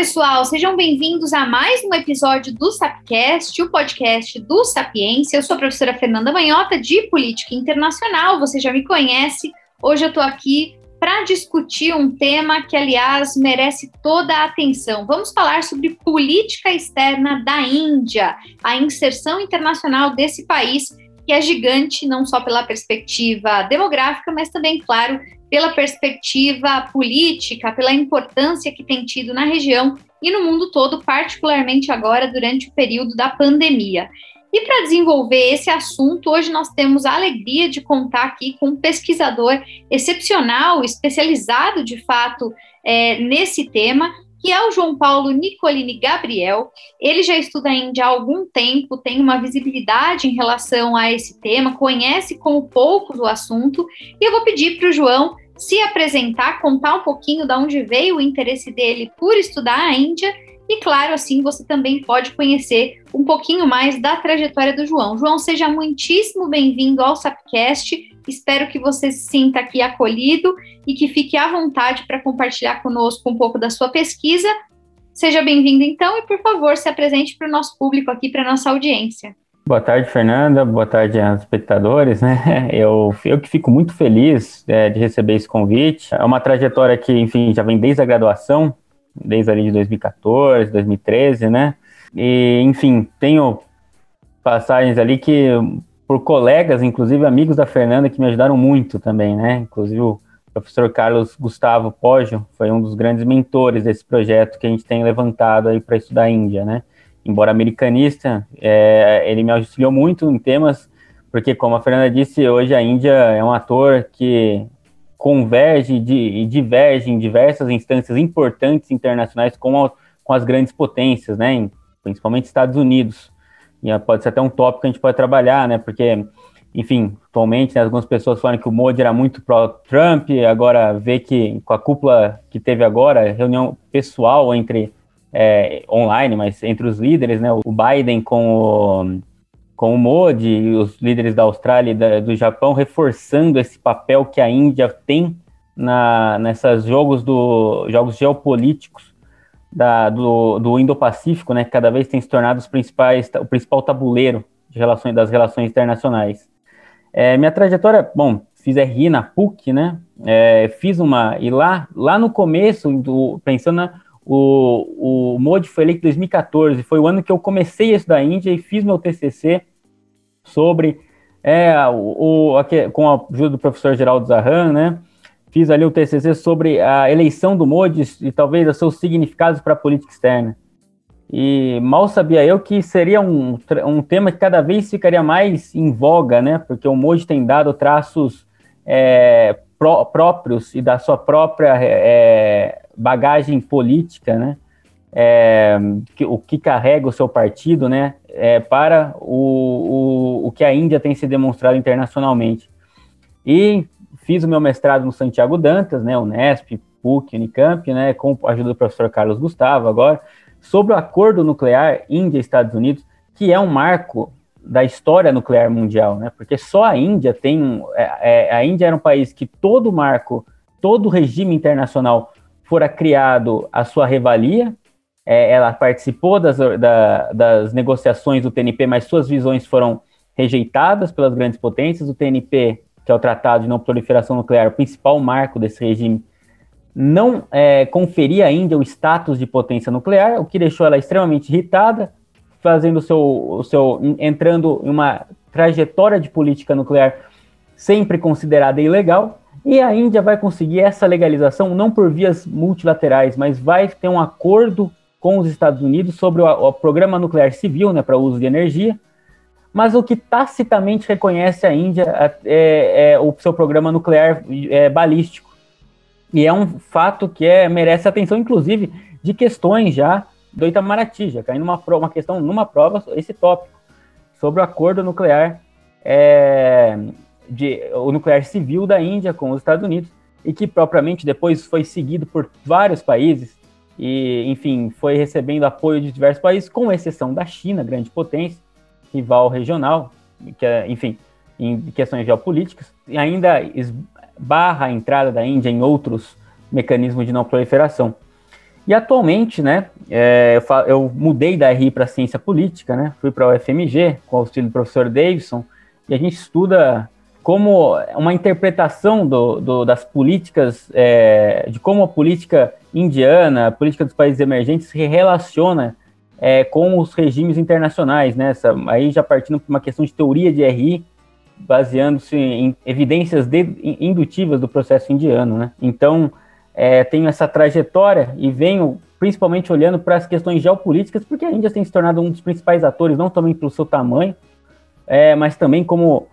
pessoal, sejam bem-vindos a mais um episódio do Sapcast, o podcast do Sapiência. Eu sou a professora Fernanda Manhota, de Política Internacional, você já me conhece. Hoje eu estou aqui para discutir um tema que, aliás, merece toda a atenção. Vamos falar sobre política externa da Índia, a inserção internacional desse país, que é gigante, não só pela perspectiva demográfica, mas também, claro, pela perspectiva política, pela importância que tem tido na região e no mundo todo, particularmente agora durante o período da pandemia. E para desenvolver esse assunto, hoje nós temos a alegria de contar aqui com um pesquisador excepcional, especializado de fato é, nesse tema, que é o João Paulo Nicolini Gabriel. Ele já estuda a Índia há algum tempo, tem uma visibilidade em relação a esse tema, conhece como poucos o assunto, e eu vou pedir para o João se apresentar, contar um pouquinho de onde veio o interesse dele por estudar a Índia e, claro, assim você também pode conhecer um pouquinho mais da trajetória do João. João, seja muitíssimo bem-vindo ao Sapcast. Espero que você se sinta aqui acolhido e que fique à vontade para compartilhar conosco um pouco da sua pesquisa. Seja bem-vindo, então, e por favor, se apresente para o nosso público aqui, para a nossa audiência. Boa tarde, Fernanda. Boa tarde aos espectadores. Né? Eu, eu que fico muito feliz é, de receber esse convite. É uma trajetória que, enfim, já vem desde a graduação, desde ali de 2014, 2013, né? E, enfim, tenho passagens ali que, por colegas, inclusive amigos da Fernanda, que me ajudaram muito também, né? Inclusive o professor Carlos Gustavo Poggio foi um dos grandes mentores desse projeto que a gente tem levantado aí para estudar a Índia, né? Embora americanista, é, ele me auxiliou muito em temas, porque, como a Fernanda disse, hoje a Índia é um ator que converge e diverge em diversas instâncias importantes internacionais com, a, com as grandes potências, né, principalmente Estados Unidos. E pode ser até um tópico que a gente pode trabalhar, né, porque, enfim, atualmente né, algumas pessoas falam que o Modi era muito pró-Trump, agora vê que com a cúpula que teve agora, reunião pessoal entre é, online, mas entre os líderes, né? O Biden com o, com o Modi e os líderes da Austrália e da, do Japão reforçando esse papel que a Índia tem na, nessas jogos do jogos geopolíticos da, do, do Indo-Pacífico, né? Que cada vez tem se tornado os principais, o principal tabuleiro de relações das relações internacionais. É, minha trajetória, bom, fiz RI na PUC, né? É, fiz uma e lá lá no começo do pensando na o, o MOD foi eleito em 2014, foi o ano que eu comecei a estudar Índia e fiz meu TCC sobre, é, o, o, com a ajuda do professor Geraldo Zahan, né? Fiz ali o TCC sobre a eleição do Modi e talvez os seus significados para a política externa. E mal sabia eu que seria um, um tema que cada vez ficaria mais em voga, né? Porque o Modi tem dado traços é, pró próprios e da sua própria é, bagagem política, né? É, que, o que carrega o seu partido, né? É, para o, o, o que a Índia tem se demonstrado internacionalmente. E fiz o meu mestrado no Santiago Dantas, né? Unesp, PUC, Unicamp, né? Com a ajuda do professor Carlos Gustavo agora, sobre o acordo nuclear Índia-Estados Unidos, que é um marco da história nuclear mundial, né? Porque só a Índia tem, é, é, a Índia era um país que todo marco, todo regime internacional fora criado a sua revalia. É, ela participou das, da, das negociações do TNP, mas suas visões foram rejeitadas pelas grandes potências. O TNP, que é o Tratado de Não Proliferação Nuclear, o principal marco desse regime, não é, conferia à Índia o status de potência nuclear, o que deixou ela extremamente irritada, fazendo seu, o seu entrando em uma trajetória de política nuclear sempre considerada ilegal, e a Índia vai conseguir essa legalização não por vias multilaterais, mas vai ter um acordo com os Estados Unidos sobre o, o programa nuclear civil, né, para uso de energia. Mas o que tacitamente reconhece a Índia é, é o seu programa nuclear é, balístico. E é um fato que é, merece atenção, inclusive, de questões já do Itamaraty, já caindo uma, uma questão numa prova, esse tópico, sobre o acordo nuclear é, de, o nuclear civil da Índia com os Estados Unidos, e que propriamente depois foi seguido por vários países, e, enfim, foi recebendo apoio de diversos países, com exceção da China, grande potência, rival regional, que é, enfim, em questões geopolíticas, e ainda esbarra a entrada da Índia em outros mecanismos de não proliferação. E atualmente, né, é, eu, eu, mudei da RI para Ciência Política, né, fui para o UFMG com o auxílio do professor Davidson, e a gente estuda como uma interpretação do, do, das políticas, é, de como a política indiana, a política dos países emergentes se relaciona é, com os regimes internacionais, né? Essa, aí já partindo para uma questão de teoria de RI, baseando-se em evidências de, indutivas do processo indiano, né? Então, é, tenho essa trajetória e venho principalmente olhando para as questões geopolíticas, porque a Índia tem se tornado um dos principais atores, não também pelo seu tamanho, é, mas também como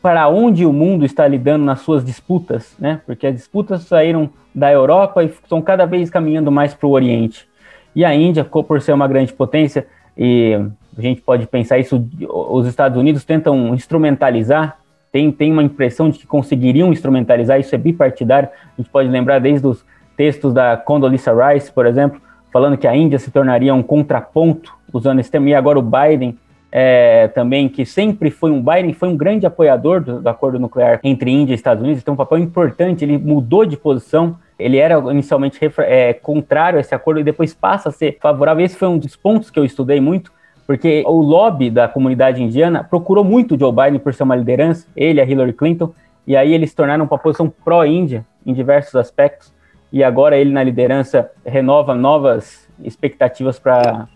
para onde o mundo está lidando nas suas disputas, né? Porque as disputas saíram da Europa e estão cada vez caminhando mais para o Oriente. E a Índia, por ser uma grande potência, e a gente pode pensar isso, os Estados Unidos tentam instrumentalizar, tem, tem uma impressão de que conseguiriam instrumentalizar, isso é bipartidário, a gente pode lembrar desde os textos da Condoleezza Rice, por exemplo, falando que a Índia se tornaria um contraponto usando esse termo, e agora o Biden é, também, que sempre foi um Biden, foi um grande apoiador do, do, acordo nuclear entre Índia e Estados Unidos, tem um papel importante, ele mudou de posição, ele era inicialmente é, contrário a esse acordo e depois passa a ser favorável. Esse foi um dos pontos que eu estudei muito, porque o lobby da comunidade indiana procurou muito Joe Biden por ser uma liderança, ele a Hillary Clinton, e aí eles tornaram uma posição pró-Índia em diversos aspectos, e agora ele na liderança renova novas expectativas para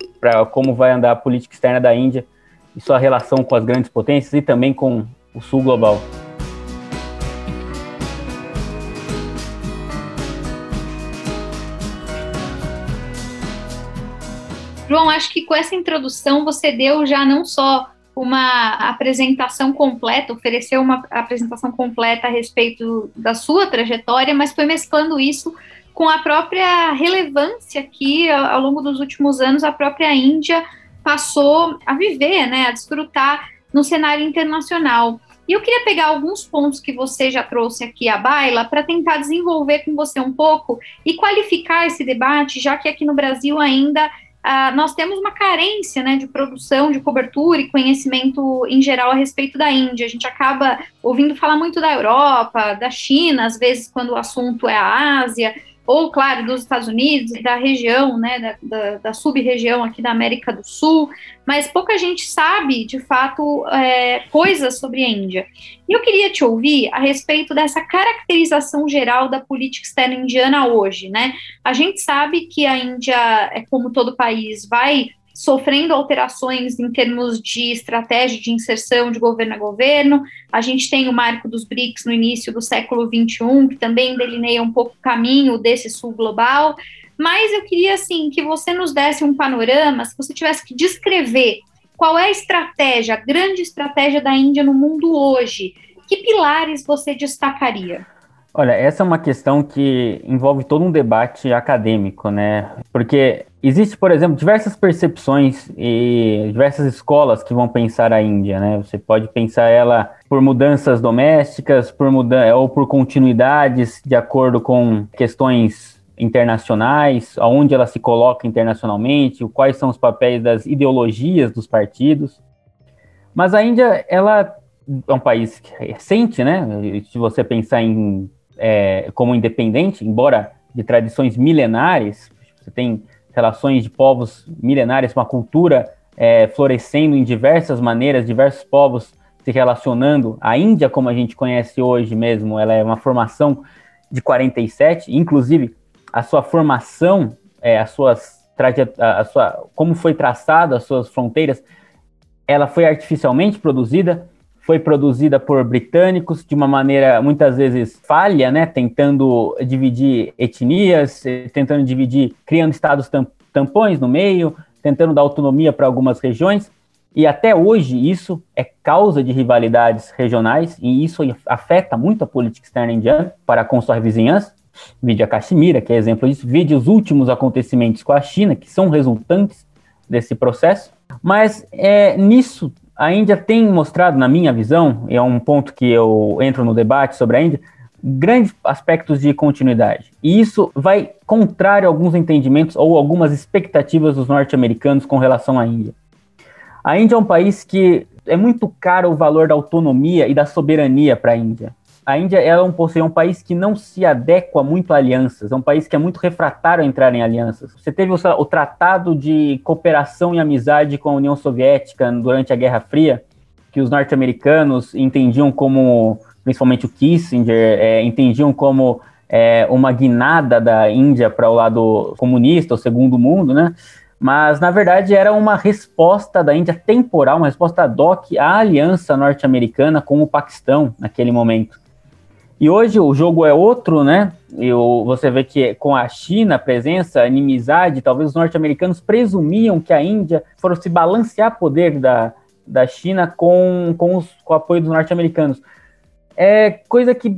como vai andar a política externa da Índia e sua relação com as grandes potências e também com o sul global. João, acho que com essa introdução você deu já não só uma apresentação completa, ofereceu uma apresentação completa a respeito da sua trajetória, mas foi mesclando isso com a própria relevância que, ao longo dos últimos anos, a própria Índia passou a viver, né, a desfrutar no cenário internacional. E eu queria pegar alguns pontos que você já trouxe aqui à baila para tentar desenvolver com você um pouco e qualificar esse debate, já que aqui no Brasil ainda Uh, nós temos uma carência né, de produção, de cobertura e conhecimento em geral a respeito da Índia. A gente acaba ouvindo falar muito da Europa, da China, às vezes, quando o assunto é a Ásia, ou, claro, dos Estados Unidos, da região, né, da, da, da sub-região aqui da América do Sul, mas pouca gente sabe, de fato, é, coisas sobre a Índia. E eu queria te ouvir a respeito dessa caracterização geral da política externa indiana hoje, né? A gente sabe que a Índia, é como todo país, vai sofrendo alterações em termos de estratégia de inserção de governo a governo. A gente tem o marco dos BRICS no início do século XXI, que também delineia um pouco o caminho desse sul global. Mas eu queria, assim, que você nos desse um panorama, se você tivesse que descrever qual é a estratégia, a grande estratégia da Índia no mundo hoje, que pilares você destacaria? Olha, essa é uma questão que envolve todo um debate acadêmico, né? Porque existe, por exemplo, diversas percepções e diversas escolas que vão pensar a Índia, né? Você pode pensar ela por mudanças domésticas, por muda ou por continuidades de acordo com questões internacionais, aonde ela se coloca internacionalmente, quais são os papéis das ideologias dos partidos. Mas a Índia, ela é um país recente, né? Se você pensar em é, como independente, embora de tradições milenares, você tem relações de povos milenares, uma cultura é, florescendo em diversas maneiras, diversos povos se relacionando. A Índia, como a gente conhece hoje mesmo, ela é uma formação de 47, inclusive a sua formação, é, as suas a sua, como foi traçada as suas fronteiras, ela foi artificialmente produzida, foi produzida por britânicos de uma maneira muitas vezes falha, né, tentando dividir etnias, tentando dividir, criando estados tampões no meio, tentando dar autonomia para algumas regiões. E até hoje isso é causa de rivalidades regionais e isso afeta muito a política externa indiana para com sua vizinhança. Vide a Caxemira, que é exemplo disso. Vide os últimos acontecimentos com a China, que são resultantes desse processo. Mas é, nisso a Índia tem mostrado, na minha visão, e é um ponto que eu entro no debate sobre a Índia, grandes aspectos de continuidade. E isso vai contrário a alguns entendimentos ou algumas expectativas dos norte-americanos com relação à Índia. A Índia é um país que é muito caro o valor da autonomia e da soberania para a Índia. A Índia é um, país que não se adequa muito a alianças, é um país que é muito refratário a entrar em alianças. Você teve o, o Tratado de Cooperação e Amizade com a União Soviética durante a Guerra Fria, que os norte-americanos entendiam como, principalmente o Kissinger, é, entendiam como é, uma guinada da Índia para o lado comunista, o segundo mundo, né? Mas, na verdade, era uma resposta da Índia temporal, uma resposta ad hoc à aliança norte-americana com o Paquistão naquele momento. E hoje o jogo é outro, né? E você vê que com a China, a presença, a inimizade, talvez os norte-americanos presumiam que a Índia fosse balancear poder da, da China com, com, os, com o apoio dos norte-americanos. É coisa que,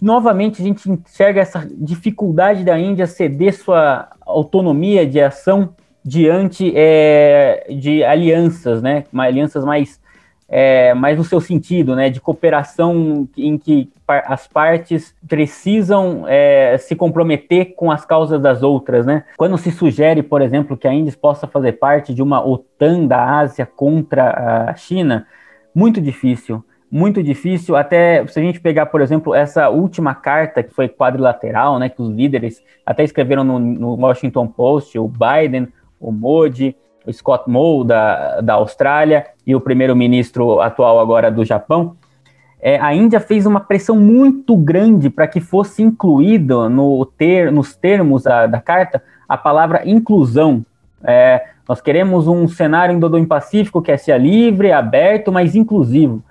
novamente, a gente enxerga essa dificuldade da Índia ceder sua autonomia de ação diante é, de alianças, né? Alianças mais, é, mais no seu sentido, né? De cooperação em que as partes precisam é, se comprometer com as causas das outras, né? Quando se sugere, por exemplo, que a Índia possa fazer parte de uma OTAN da Ásia contra a China, muito difícil muito difícil, até se a gente pegar, por exemplo, essa última carta que foi quadrilateral, né, que os líderes até escreveram no, no Washington Post, o Biden, o Modi, o Scott Moe da, da Austrália e o primeiro-ministro atual agora do Japão, é, a Índia fez uma pressão muito grande para que fosse incluído no ter, nos termos da, da carta a palavra inclusão. É, nós queremos um cenário Indo-Pacífico que é ser livre, aberto, mas inclusivo.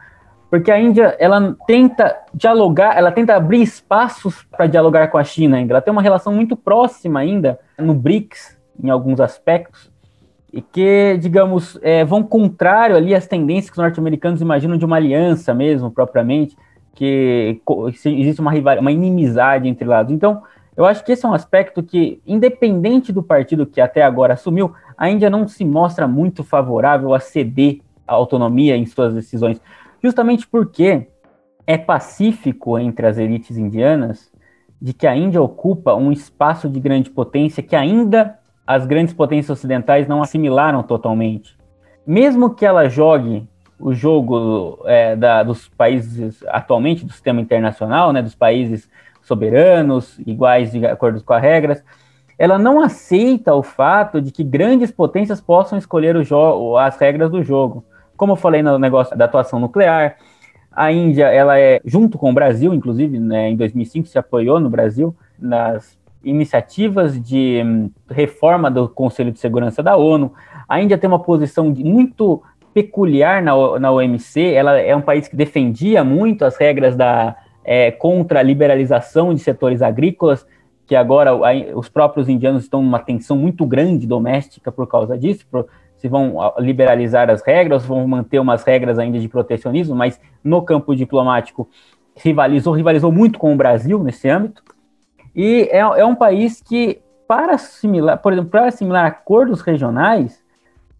Porque a Índia, ela tenta dialogar, ela tenta abrir espaços para dialogar com a China ainda. Ela tem uma relação muito próxima ainda no BRICS, em alguns aspectos, e que, digamos, é, vão contrário ali às tendências que os norte-americanos imaginam de uma aliança mesmo, propriamente, que existe uma, rival, uma inimizade entre lados. Então, eu acho que esse é um aspecto que, independente do partido que até agora assumiu, a Índia não se mostra muito favorável a ceder a autonomia em suas decisões, justamente porque é pacífico entre as elites indianas de que a Índia ocupa um espaço de grande potência que ainda as grandes potências ocidentais não assimilaram totalmente. Mesmo que ela jogue o jogo é, da, dos países atualmente do sistema internacional, né, dos países soberanos, iguais de acordo com as regras, ela não aceita o fato de que grandes potências possam escolher as regras do jogo. Como eu falei no negócio da atuação nuclear, a Índia, ela é, junto com o Brasil, inclusive, né, em 2005 se apoiou no Brasil nas iniciativas de hum, reforma do Conselho de Segurança da ONU. A Índia tem uma posição muito peculiar na, na OMC, ela é um país que defendia muito as regras da, é, contra a liberalização de setores agrícolas, que agora a, os próprios indianos estão numa tensão muito grande doméstica por causa disso, por, se vão liberalizar as regras, vão manter umas regras ainda de protecionismo, mas no campo diplomático rivalizou, rivalizou muito com o Brasil nesse âmbito. E é, é um país que, para assimilar, por exemplo, para assimilar acordos regionais,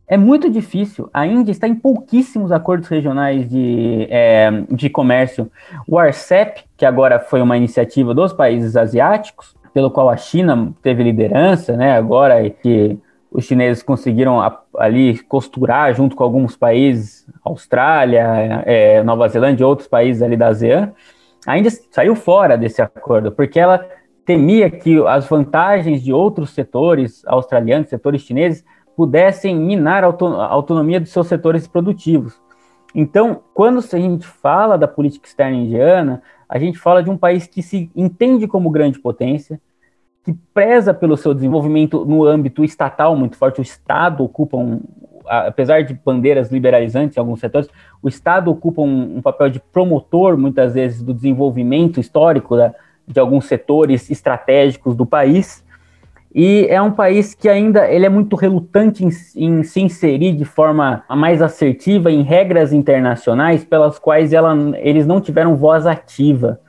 é muito difícil. A Índia está em pouquíssimos acordos regionais de, é, de comércio. O RCEP, que agora foi uma iniciativa dos países asiáticos, pelo qual a China teve liderança, né, agora que os chineses conseguiram ali costurar junto com alguns países, Austrália, é, Nova Zelândia e outros países ali da ASEAN, ainda saiu fora desse acordo, porque ela temia que as vantagens de outros setores australianos, setores chineses, pudessem minar a autonomia dos seus setores produtivos. Então, quando a gente fala da política externa indiana, a gente fala de um país que se entende como grande potência, que preza pelo seu desenvolvimento no âmbito estatal muito forte. O Estado ocupa um, apesar de bandeiras liberalizantes em alguns setores, o Estado ocupa um, um papel de promotor, muitas vezes, do desenvolvimento histórico da, de alguns setores estratégicos do país. E é um país que ainda ele é muito relutante em, em, se inserir de forma mais assertiva em regras internacionais pelas quais ela, eles não tiveram voz ativa.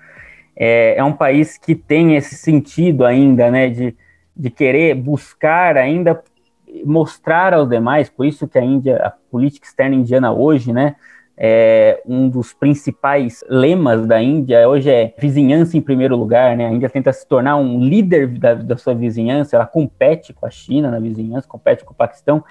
É, é um país que tem esse sentido ainda, né, de, de querer buscar ainda mostrar aos demais, por isso que a Índia, a política externa indiana hoje, né, é, um dos principais lemas da Índia hoje é vizinhança em primeiro lugar, né? A Índia tenta se tornar um líder da, da sua vizinhança, ela compete com a China na vizinhança, compete com o Paquistão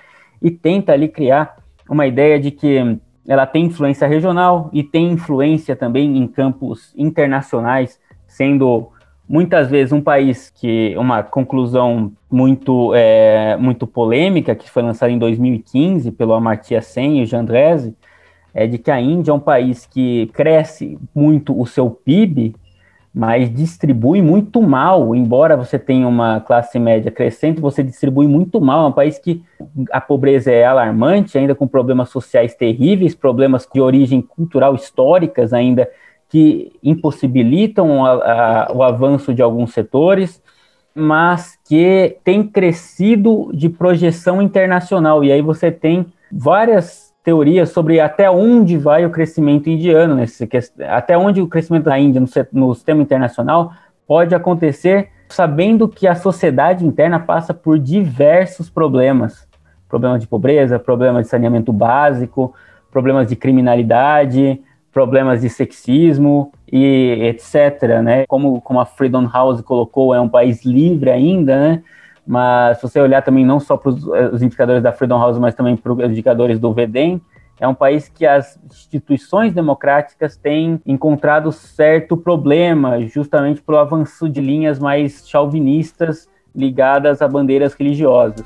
e tenta ali criar uma ideia de que ela tem influência regional e tem influência também em campos internacionais, sendo muitas vezes um país que uma conclusão muito é, muito polêmica que foi lançada em 2015 pelo Amartya Sen e o Jandrese é de que a Índia é um país que cresce muito o seu PIB, mas distribui muito mal. Embora você tenha uma classe média crescente, você distribui muito mal. É um país que a pobreza é alarmante, ainda com problemas sociais terríveis, problemas de origem cultural históricas ainda que impossibilitam a, a, o avanço de alguns setores, mas que tem crescido de projeção internacional. E aí você tem várias teorias sobre até onde vai o crescimento indiano, nesse, até onde o crescimento da Índia no, no sistema internacional pode acontecer, sabendo que a sociedade interna passa por diversos problemas. Problemas de pobreza, problemas de saneamento básico, problemas de criminalidade, problemas de sexismo e etc, né? Como, como a Freedom House colocou, é um país livre ainda, né? Mas se você olhar também não só para os indicadores da Freedom House, mas também para os indicadores do VEDEM, é um país que as instituições democráticas têm encontrado certo problema, justamente pelo avanço de linhas mais chauvinistas ligadas a bandeiras religiosas.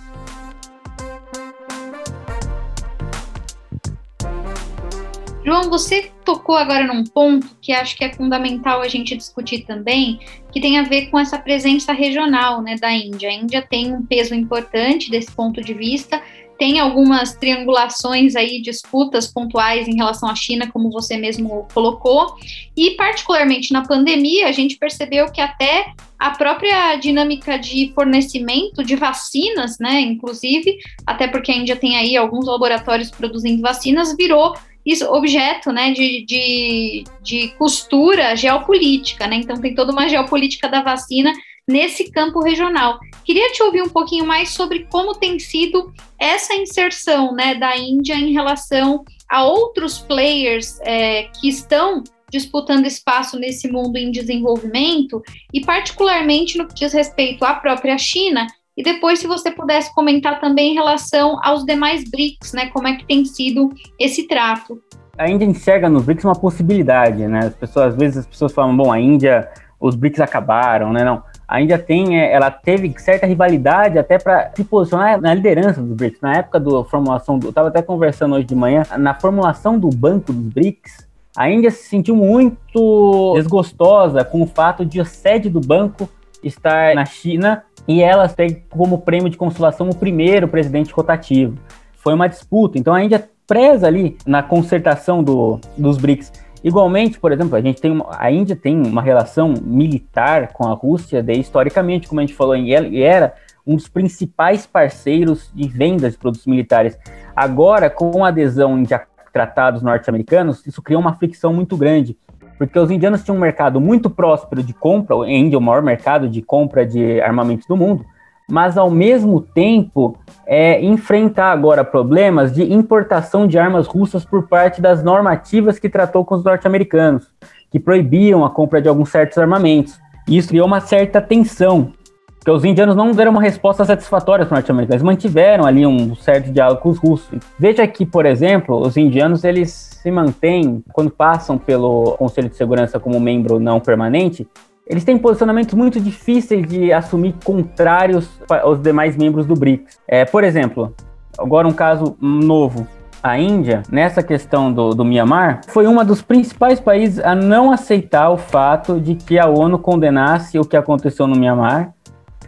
João, você tocou agora num ponto que acho que é fundamental a gente discutir também, que tem a ver com essa presença regional né, da Índia. A Índia tem um peso importante desse ponto de vista, tem algumas triangulações aí, disputas pontuais em relação à China, como você mesmo colocou, e particularmente na pandemia, a gente percebeu que até a própria dinâmica de fornecimento de vacinas, né, inclusive, até porque a Índia tem aí alguns laboratórios produzindo vacinas, virou isso, objeto né, de, de, de costura geopolítica, né? Então tem toda uma geopolítica da vacina nesse campo regional. Queria te ouvir um pouquinho mais sobre como tem sido essa inserção né, da Índia em relação a outros players é, que estão disputando espaço nesse mundo em desenvolvimento e particularmente no que diz respeito à própria China e depois, se você pudesse comentar também em relação aos demais BRICS, né? Como é que tem sido esse trato? A Índia enxerga nos BRICS uma possibilidade, né? As pessoas, às vezes, as pessoas falam, bom, a Índia, os BRICS acabaram, né? Não. A Índia tem, é, ela teve certa rivalidade até para se posicionar na liderança dos BRICS. Na época da formulação, do, eu estava até conversando hoje de manhã, na formulação do banco dos BRICS, a Índia se sentiu muito desgostosa com o fato de a sede do banco estar na China e elas têm como prêmio de consolação o primeiro presidente rotativo. Foi uma disputa, então a Índia preza ali na concertação do, dos BRICS. Igualmente, por exemplo, a gente tem uma, a Índia tem uma relação militar com a Rússia, de, historicamente, como a gente falou, e era um dos principais parceiros de vendas de produtos militares. Agora, com a adesão de tratados norte-americanos, isso criou uma fricção muito grande porque os indianos tinham um mercado muito próspero de compra, a Índia é o maior mercado de compra de armamentos do mundo, mas ao mesmo tempo é, enfrentar agora problemas de importação de armas russas por parte das normativas que tratou com os norte-americanos, que proibiam a compra de alguns certos armamentos. Isso criou uma certa tensão porque os indianos não deram uma resposta satisfatória para os norte-americanos, mantiveram ali um certo diálogo com os russos. Veja que, por exemplo, os indianos eles se mantêm, quando passam pelo Conselho de Segurança como membro não permanente, eles têm posicionamentos muito difíceis de assumir contrários aos demais membros do BRICS. É, por exemplo, agora um caso novo. A Índia, nessa questão do, do Myanmar, foi um dos principais países a não aceitar o fato de que a ONU condenasse o que aconteceu no Myanmar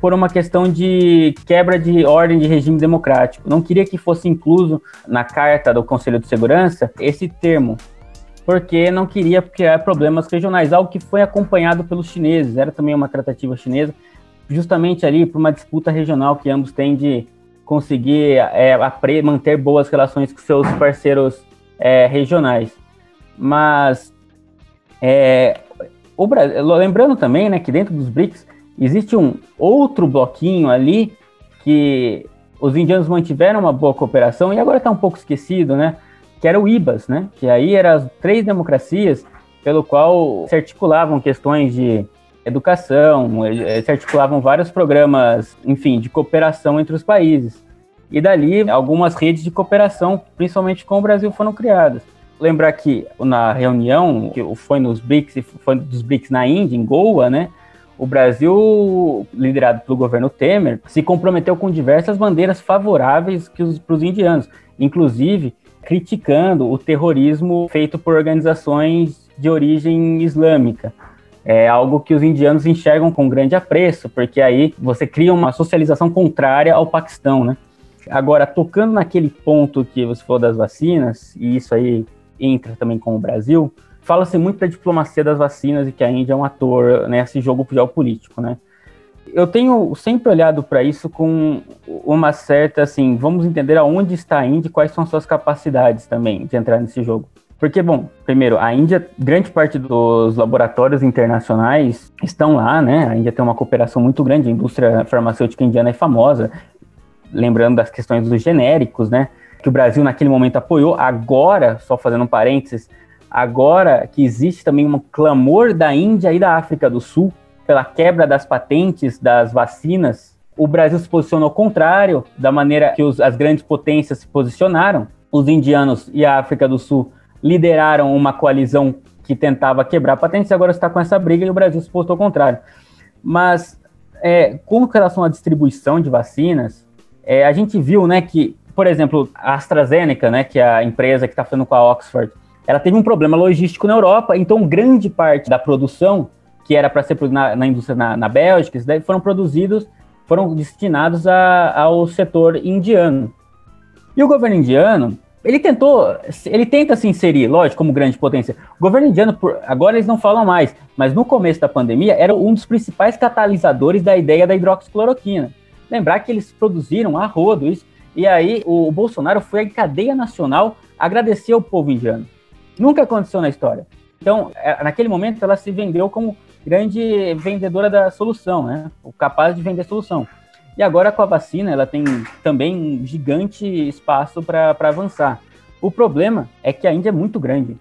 por uma questão de quebra de ordem de regime democrático. Não queria que fosse incluso na carta do Conselho de Segurança esse termo, porque não queria criar problemas regionais, algo que foi acompanhado pelos chineses, era também uma tratativa chinesa, justamente ali por uma disputa regional que ambos têm de conseguir é, manter boas relações com seus parceiros é, regionais. Mas, é, o Brasil, lembrando também né, que dentro dos BRICS Existe um outro bloquinho ali que os indianos mantiveram uma boa cooperação e agora está um pouco esquecido, né? Que era o IBAS, né? Que aí eram as três democracias pelo qual se articulavam questões de educação, eh, se articulavam vários programas, enfim, de cooperação entre os países. E dali algumas redes de cooperação, principalmente com o Brasil, foram criadas. lembrar que na reunião, que foi nos BRICS, foi dos BRICS na Índia, em Goa, né? O Brasil, liderado pelo governo Temer, se comprometeu com diversas bandeiras favoráveis para os indianos, inclusive criticando o terrorismo feito por organizações de origem islâmica. É algo que os indianos enxergam com grande apreço, porque aí você cria uma socialização contrária ao Paquistão, né? Agora, tocando naquele ponto que você falou das vacinas, e isso aí entra também com o Brasil, fala-se muito da diplomacia das vacinas e que a Índia é um ator nesse jogo geopolítico, né? Eu tenho sempre olhado para isso com uma certa, assim, vamos entender aonde está a Índia e quais são suas capacidades também de entrar nesse jogo. Porque, bom, primeiro, a Índia, grande parte dos laboratórios internacionais estão lá, né? A Índia tem uma cooperação muito grande, a indústria farmacêutica indiana é famosa, lembrando das questões dos genéricos, né? Que o Brasil naquele momento apoiou. Agora, só fazendo um parênteses, agora que existe também um clamor da Índia e da África do Sul pela quebra das patentes das vacinas, o Brasil se posicionou ao contrário da maneira que os, as grandes potências se posicionaram. Os indianos e a África do Sul lideraram uma coalizão que tentava quebrar patentes agora está com essa briga e o Brasil se posicionou ao contrário. Mas é, com relação à distribuição de vacinas, é, a gente viu, né, que, por exemplo, a AstraZeneca, né, que é a empresa que está falando com a Oxford, ela teve um problema logístico na Europa, então grande parte da produção que era para ser na, na indústria na, na Bélgica, foram produzidos, foram destinados a, ao setor indiano. E o governo indiano, ele tentou, ele tenta se inserir, lógico, como grande potência. O governo indiano, por, agora eles não falam mais, mas no começo da pandemia era um dos principais catalisadores da ideia da hidroxicloroquina. Lembrar que eles produziram a rodo isso, e aí o, o Bolsonaro foi à cadeia nacional agradecer ao povo indiano. Nunca aconteceu na história. Então, é, naquele momento, ela se vendeu como grande vendedora da solução, né? O capaz de vender solução. E agora com a vacina, ela tem também um gigante espaço para avançar. O problema é que a Índia é muito grande.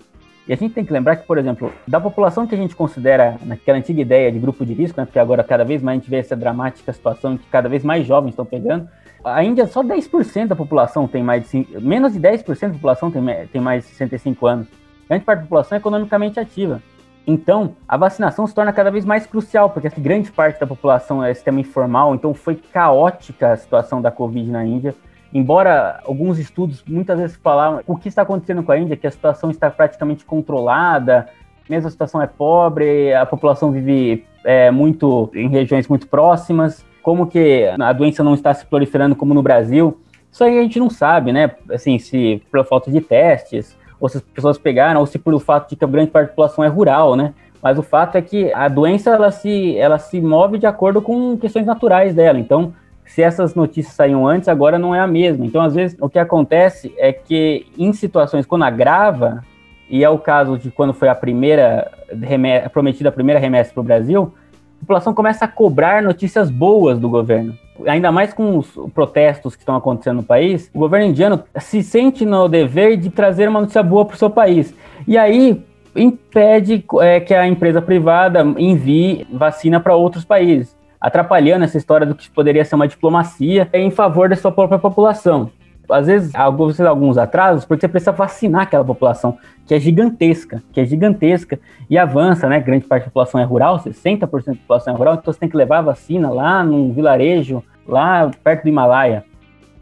E a gente tem que lembrar que, por exemplo, da população que a gente considera naquela antiga ideia de grupo de risco, né, porque agora cada vez mais a gente vê essa dramática situação que cada vez mais jovens estão pegando, a Índia só 10% da população tem mais de, menos de 10% da população tem, tem mais de 65 anos. Grande parte da população é economicamente ativa. Então, a vacinação se torna cada vez mais crucial, porque grande parte da população é sistema informal, então foi caótica a situação da Covid na Índia embora alguns estudos muitas vezes falavam o que está acontecendo com a Índia, que a situação está praticamente controlada, mesmo a situação é pobre, a população vive é, muito em regiões muito próximas, como que a doença não está se proliferando como no Brasil, isso aí a gente não sabe, né? Assim, se pela falta de testes, ou se as pessoas pegaram, ou se pelo fato de que a grande parte da população é rural, né? Mas o fato é que a doença ela se, ela se move de acordo com questões naturais dela. Então, se essas notícias saíam antes, agora não é a mesma. Então, às vezes, o que acontece é que em situações quando agrava, e é o caso de quando foi a primeira prometida a primeira remessa para o Brasil, a população começa a cobrar notícias boas do governo. Ainda mais com os protestos que estão acontecendo no país, o governo indiano se sente no dever de trazer uma notícia boa para o seu país. E aí impede é, que a empresa privada envie vacina para outros países atrapalhando essa história do que poderia ser uma diplomacia em favor da sua própria população. Às vezes, você alguns atrasos, porque você precisa vacinar aquela população, que é gigantesca, que é gigantesca, e avança, né? Grande parte da população é rural, 60% da população é rural, então você tem que levar a vacina lá num vilarejo, lá perto do Himalaia.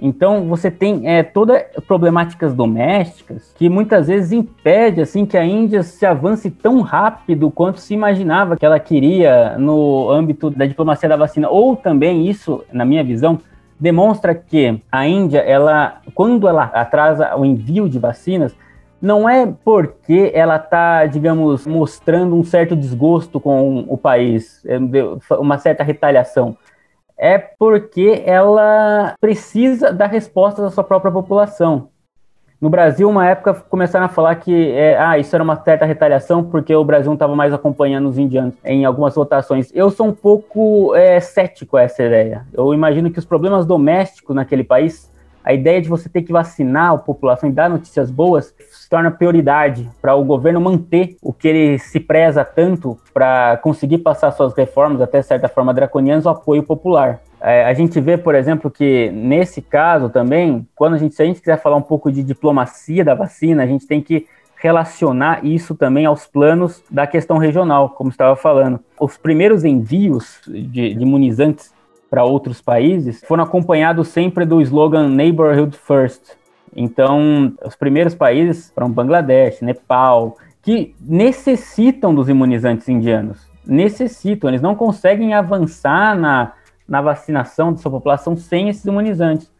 Então você tem é, todas problemáticas domésticas que muitas vezes impede assim que a Índia se avance tão rápido quanto se imaginava que ela queria no âmbito da diplomacia da vacina. Ou também isso, na minha visão, demonstra que a Índia, ela, quando ela atrasa o envio de vacinas, não é porque ela está, digamos, mostrando um certo desgosto com o país, é, uma certa retaliação é porque ela precisa da resposta da sua própria população. No Brasil, uma época começaram a falar que é, ah, isso era uma certa retaliação porque o Brasil não estava mais acompanhando os indianos em algumas votações. Eu sou um pouco é, cético a essa ideia. Eu imagino que os problemas domésticos naquele país, a ideia de você ter que vacinar a população e dar notícias boas, se torna prioridade para o governo manter o que ele se preza tanto para conseguir passar suas reformas, até certa forma draconianas, o apoio popular. É, a gente vê, por exemplo, que nesse caso também, quando a gente, se a gente quiser falar um pouco de diplomacia da vacina, a gente tem que relacionar isso também aos planos da questão regional, como estava falando. Os primeiros envios de, de imunizantes para outros países foram acompanhados sempre do slogan Neighborhood First. Então, os primeiros países foram Bangladesh, Nepal, que necessitam dos imunizantes indianos. Necessitam, eles não conseguem avançar na, na vacinação de sua população sem esses imunizantes.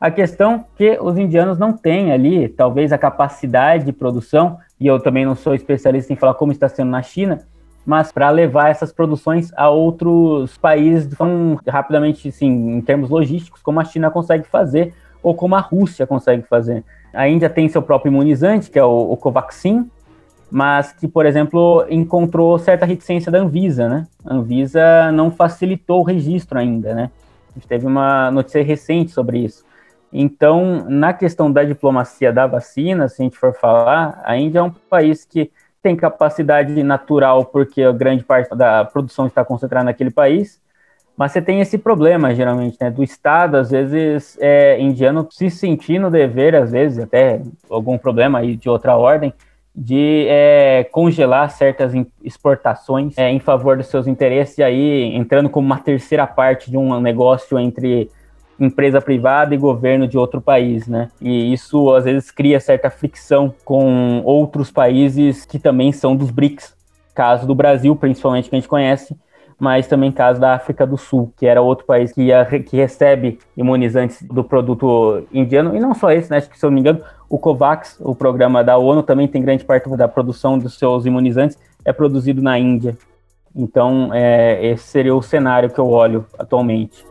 A questão que os indianos não têm ali, talvez a capacidade de produção, e eu também não sou especialista em falar como está sendo na China, mas para levar essas produções a outros países tão rapidamente, assim, em termos logísticos, como a China consegue fazer ou como a Rússia consegue fazer. A Índia tem seu próprio imunizante, que é o, o Covaxin, mas que, por exemplo, encontrou certa reticência da Anvisa, né? A Anvisa não facilitou o registro ainda, né? A gente teve uma notícia recente sobre isso. Então, na questão da diplomacia da vacina, se a gente for falar, a Índia é um país que tem capacidade natural, porque a grande parte da produção está concentrada naquele país, mas você tem esse problema, geralmente, né, do Estado, às vezes, é, indiano se sentir no dever, às vezes, até algum problema aí de outra ordem, de é, congelar certas exportações é, em favor dos seus interesses, e aí entrando como uma terceira parte de um negócio entre empresa privada e governo de outro país, né? E isso às vezes cria certa fricção com outros países que também são dos BRICS. Caso do Brasil, principalmente, que a gente conhece, mas também caso da África do Sul, que era outro país que, ia, que recebe imunizantes do produto indiano, e não só esse, né? Acho que, se eu não me engano, o COVAX, o programa da ONU, também tem grande parte da produção dos seus imunizantes, é produzido na Índia. Então, é, esse seria o cenário que eu olho atualmente.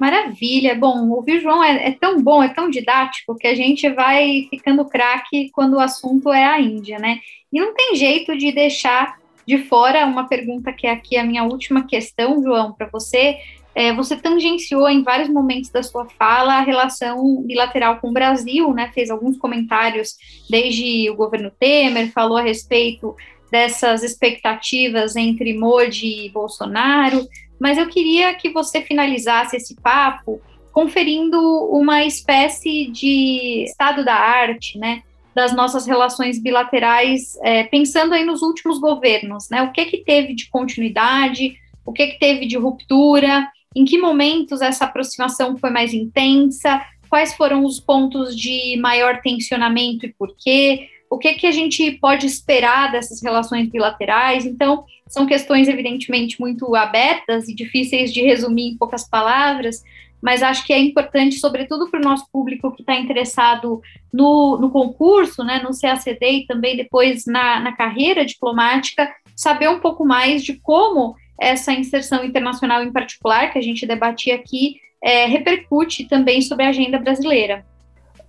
Maravilha. Bom, ouvir o João é, é, tão bom, é tão didático, que a gente vai ficando craque quando o assunto é a Índia, né? E não tem jeito de deixar de fora uma pergunta que é aqui a minha última questão, João, para você. É, você tangenciou em vários momentos da sua fala a relação bilateral com o Brasil, né? Fez alguns comentários desde o governo Temer, falou a respeito dessas expectativas entre Modi e Bolsonaro, mas eu queria que você finalizasse esse papo conferindo uma espécie de estado da arte, né, das nossas relações bilaterais, é, pensando aí nos últimos governos, né, o que que teve de continuidade, o que que teve de ruptura, em que momentos essa aproximação foi mais intensa, quais foram os pontos de maior tensionamento e por quê, o que, que a gente pode esperar dessas relações bilaterais. Então, são questões, evidentemente, muito abertas e difíceis de resumir em poucas palavras, mas acho que é importante, sobretudo para o nosso público que está interessado no, no concurso, né, no CACD e também depois na, na carreira diplomática, saber um pouco mais de como essa inserção internacional em particular, que a gente debatia aqui, é, repercute também sobre a agenda brasileira.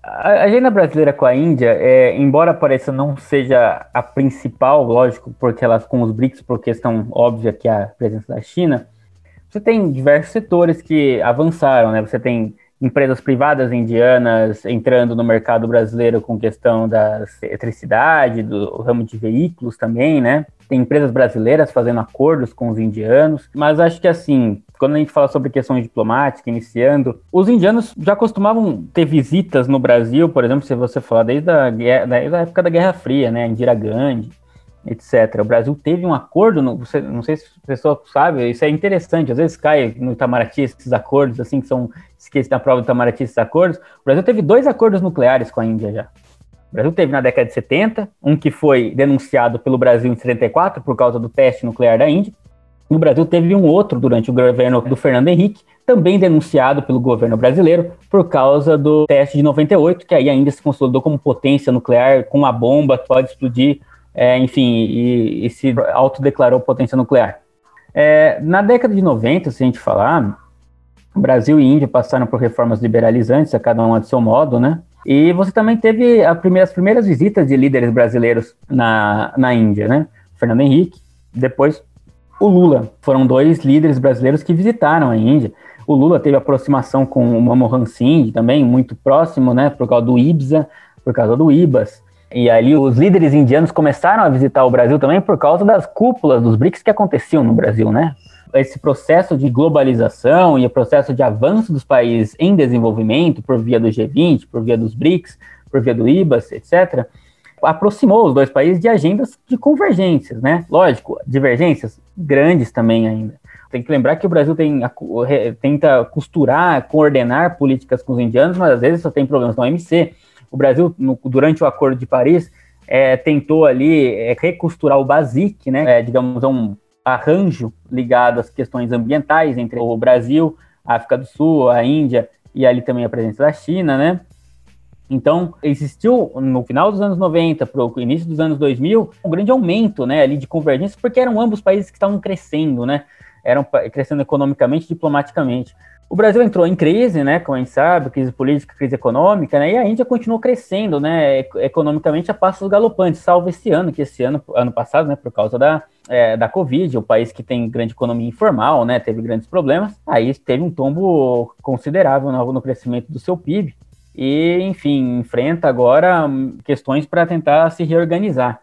A agenda brasileira com a Índia, é, embora pareça não seja a principal, lógico, porque elas com os BRICS, por questão óbvia que é a presença da China, você tem diversos setores que avançaram, né? Você tem empresas privadas indianas entrando no mercado brasileiro com questão da eletricidade, do ramo de veículos também, né? Tem empresas brasileiras fazendo acordos com os indianos, mas acho que assim, quando a gente fala sobre questões diplomáticas, iniciando, os indianos já costumavam ter visitas no Brasil, por exemplo, se você falar desde a, desde a época da Guerra Fria, né? Indira Gandhi, etc. O Brasil teve um acordo, no, você, não sei se a pessoa sabe, isso é interessante, às vezes cai no Itamaraty esses acordos, assim, que são esquecidos na prova do Itamaraty esses acordos. O Brasil teve dois acordos nucleares com a Índia já. O Brasil teve na década de 70, um que foi denunciado pelo Brasil em 74 por causa do teste nuclear da Índia. No Brasil teve um outro durante o governo do Fernando Henrique, também denunciado pelo governo brasileiro por causa do teste de 98, que aí ainda se consolidou como potência nuclear, com uma bomba pode explodir é, enfim, e, e, se autodeclarou potência nuclear. É, na década de 90, se a gente falar, Brasil e Índia passaram por reformas liberalizantes, a cada um a seu modo, né? E você também teve primeira, as primeiras visitas de líderes brasileiros na, na Índia, né? Fernando Henrique, depois o Lula. Foram dois líderes brasileiros que visitaram a Índia. O Lula teve aproximação com o Manmohan Singh também, muito próximo, né? Por causa do IBSA, por causa do IBAS. E ali os líderes indianos começaram a visitar o Brasil também por causa das cúpulas dos BRICS que aconteciam no Brasil, né? esse processo de globalização e o processo de avanço dos países em desenvolvimento por via do G20, por via dos BRICS, por via do IBAS, etc., aproximou os dois países de agendas de convergências, né? Lógico, divergências grandes também ainda. Tem que lembrar que o Brasil tem, tenta costurar, coordenar políticas com os indianos, mas às vezes só tem problemas no OMC. O Brasil, no, durante o Acordo de Paris, é, tentou ali é, recosturar o BASIC, né? É, digamos, um arranjo ligado às questões ambientais entre o Brasil, a África do Sul, a Índia e ali também a presença da China, né? Então, existiu no final dos anos 90 para o início dos anos 2000 um grande aumento, né, ali de convergência, porque eram ambos países que estavam crescendo, né? Eram crescendo economicamente, diplomaticamente. O Brasil entrou em crise, né, como a gente sabe, crise política, crise econômica, né, e a Índia continuou crescendo, né, economicamente a passos galopantes, salvo esse ano, que esse ano, ano passado, né, por causa da, é, da Covid, o país que tem grande economia informal, né, teve grandes problemas, aí teve um tombo considerável no, no crescimento do seu PIB, e, enfim, enfrenta agora questões para tentar se reorganizar.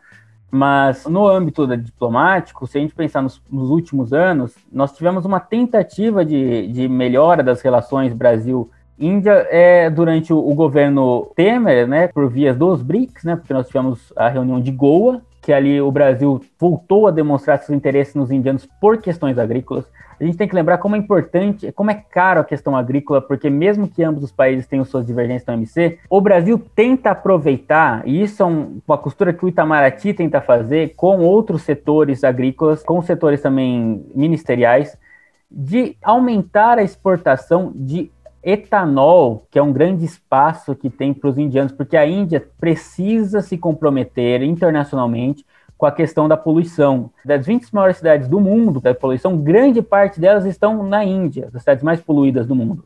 Mas no âmbito diplomático, se a gente pensar nos, nos últimos anos, nós tivemos uma tentativa de, de melhora das relações Brasil-Índia é, durante o, o, governo Temer, né, por vias dos BRICS, né, porque nós tivemos a reunião de Goa, que ali o Brasil voltou a demonstrar seus interesses nos indianos por questões agrícolas. A gente tem que lembrar como é importante, como é caro a questão agrícola, porque mesmo que ambos os países tenham suas divergências no MC, o Brasil tenta aproveitar, e isso é um, uma costura que o Itamaraty tenta fazer com outros setores agrícolas, com setores também ministeriais, de aumentar a exportação de etanol, que é um grande espaço que tem para os indianos, porque a Índia precisa se comprometer internacionalmente com a questão da poluição. Das 20 maiores cidades do mundo, da poluição, grande parte delas estão na Índia, as cidades mais poluídas do mundo.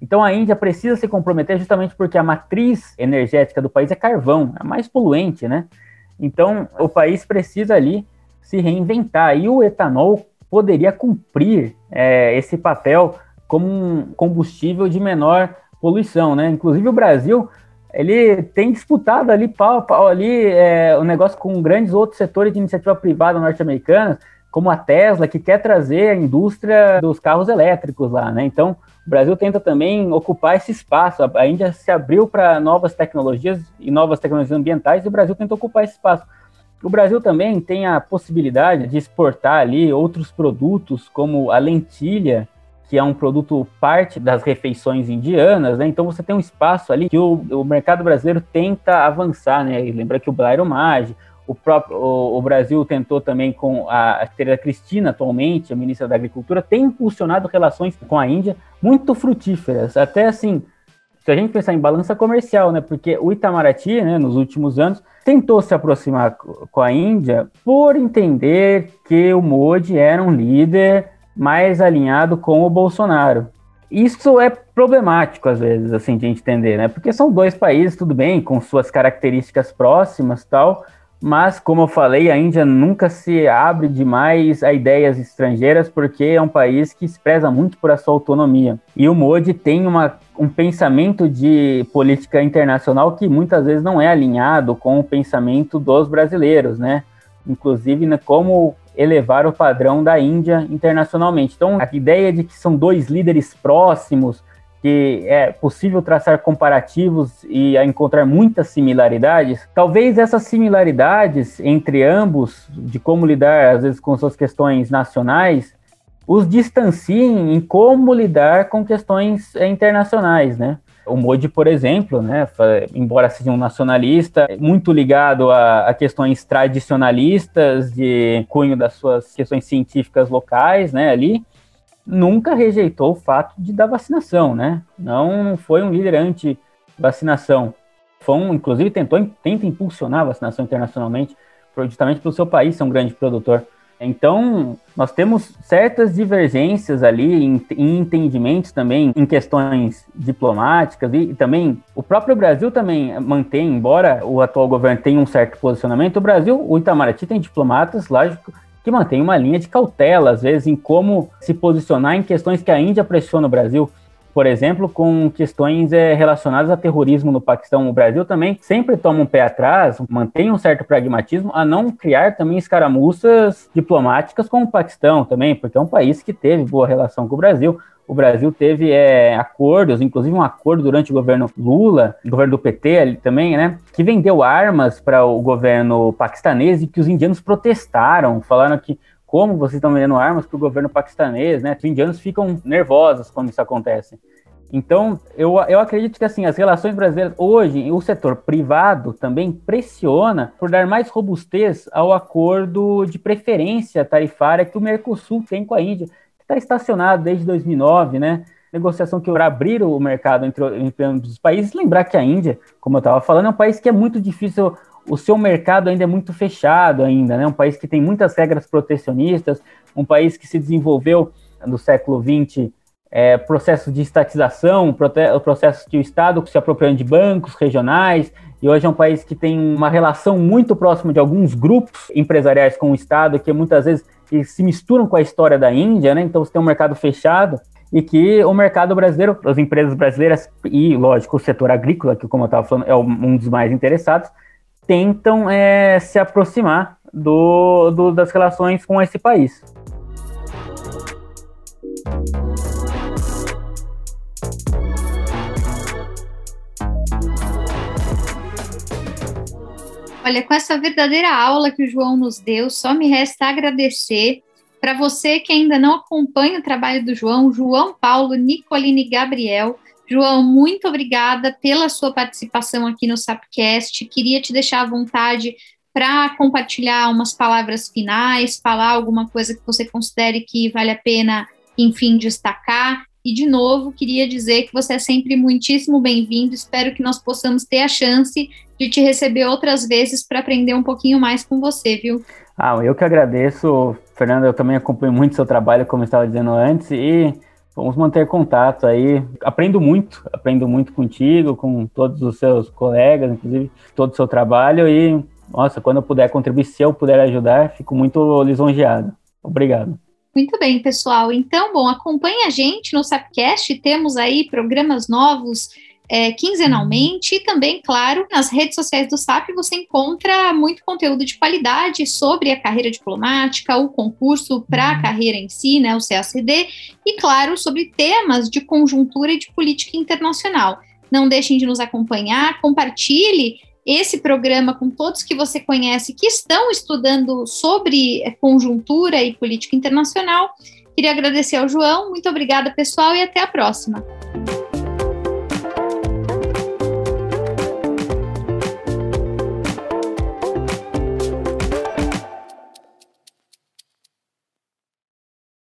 Então a Índia precisa se comprometer justamente porque a matriz energética do país é carvão, é a mais poluente, né? Então o país precisa ali se reinventar e o etanol poderia cumprir é, esse papel como um combustível de menor poluição, né? Inclusive o Brasil ele tem disputado ali pau pau ali é, o negócio com grandes outros setores de iniciativa privada norte-americana, como a Tesla, que quer trazer a indústria dos carros elétricos lá, né? Então, o Brasil tenta também ocupar esse espaço. A Índia se abriu para novas tecnologias e novas tecnologias ambientais e o Brasil tenta ocupar esse espaço. O Brasil também tem a possibilidade de exportar ali outros produtos, como a lentilha, que é um produto parte das refeições indianas, né? Então você tem um espaço ali que o, o mercado brasileiro tenta avançar, né? E lembra que o Blairo Maggi, o próprio o, o, Brasil tentou também com a, a Cristina, atualmente, a ministra da Agricultura, tem impulsionado relações com a Índia muito frutíferas. Até assim, se a gente pensar em balança comercial, né? Porque o Itamaraty, né, nos últimos anos, tentou se aproximar com a Índia por entender que o Modi era um líder mais alinhado com o Bolsonaro. Isso é problemático, às vezes, assim, de entender, né? Porque são dois países, tudo bem, com suas características próximas tal, mas, como eu falei, a Índia nunca se abre demais a ideias estrangeiras, porque é um país que se preza muito por a sua autonomia. E o Modi tem uma, um pensamento de política internacional que muitas vezes não é alinhado com o pensamento dos brasileiros, né? Inclusive, né, como elevar o padrão da Índia internacionalmente. Então, a ideia de que são dois líderes próximos, que é possível traçar comparativos e encontrar muitas similaridades, talvez essas similaridades entre ambos, de como lidar às vezes com suas questões nacionais, os distanciem em como lidar com questões é, internacionais, né? O Modi, por exemplo, né, embora seja um nacionalista, muito ligado a, a, questões tradicionalistas de cunho das suas questões científicas locais, né, ali, nunca rejeitou o fato de dar vacinação, né? Não foi um líder anti-vacinação. Foi um, inclusive tentou tenta impulsionar a vacinação internacionalmente, justamente pelo seu país ser um grande produtor. Então, nós temos certas divergências ali em, em, entendimentos também em questões diplomáticas e, e, também o próprio Brasil também mantém, embora o atual governo tenha um certo posicionamento, o Brasil, o Itamaraty tem diplomatas, lógico, que mantém uma linha de cautela, às vezes, em como se posicionar em questões que a Índia pressiona o Brasil. Por exemplo, com questões é, relacionadas a terrorismo no Paquistão. O Brasil também sempre toma um pé atrás, mantém um certo pragmatismo a não criar também escaramuças diplomáticas com o Paquistão também, porque é um país que teve boa relação com o Brasil. O Brasil teve é, acordos, inclusive um acordo durante o governo Lula, governo do PT ali também, né? Que vendeu armas para o governo paquistanês e que os indianos protestaram, falaram que como vocês estão vendendo armas para o governo paquistanês, né? Os indianos ficam nervosos quando isso acontece. Então, eu, eu acredito que assim, as relações brasileiras hoje, o setor privado também pressiona por dar mais robustez ao acordo de preferência tarifária que o Mercosul tem com a Índia, que está estacionado desde 2009, né? Negociação que vai abrir o mercado entre, entre os países. Lembrar que a Índia, como eu estava falando, é um país que é muito difícil o seu mercado ainda é muito fechado ainda, né? Um país que tem muitas regras protecionistas, um país que se desenvolveu no século XX é, processo de estatização, processo que o Estado se apropriando de bancos regionais, e hoje é um país que tem uma relação muito próxima de alguns grupos empresariais com o Estado, que muitas vezes se misturam com a história da Índia, né? Então você tem um mercado fechado e que o mercado brasileiro, as empresas brasileiras e, lógico, o setor agrícola, que como eu estava falando, é um dos mais interessados, tentam é, se aproximar do, do, das relações com esse país. Olha, com essa verdadeira aula que o João nos deu, só me resta agradecer. Para você que ainda não acompanha o trabalho do João, João Paulo Nicolini Gabriel, João, muito obrigada pela sua participação aqui no Sapcast. Queria te deixar à vontade para compartilhar umas palavras finais, falar alguma coisa que você considere que vale a pena, enfim, destacar. E, de novo, queria dizer que você é sempre muitíssimo bem-vindo. Espero que nós possamos ter a chance de te receber outras vezes para aprender um pouquinho mais com você, viu? Ah, eu que agradeço, Fernanda. Eu também acompanho muito seu trabalho, como eu estava dizendo antes, e Vamos manter contato aí. Aprendo muito, aprendo muito contigo, com todos os seus colegas, inclusive todo o seu trabalho. E, nossa, quando eu puder contribuir, se eu puder ajudar, fico muito lisonjeado. Obrigado. Muito bem, pessoal. Então, bom, acompanhe a gente no Sapcast. Temos aí programas novos é, quinzenalmente e também, claro, nas redes sociais do SAP você encontra muito conteúdo de qualidade sobre a carreira diplomática, o concurso para a uhum. carreira em si, né, o CACD, e, claro, sobre temas de conjuntura e de política internacional. Não deixem de nos acompanhar, compartilhe esse programa com todos que você conhece que estão estudando sobre conjuntura e política internacional. Queria agradecer ao João, muito obrigada, pessoal, e até a próxima.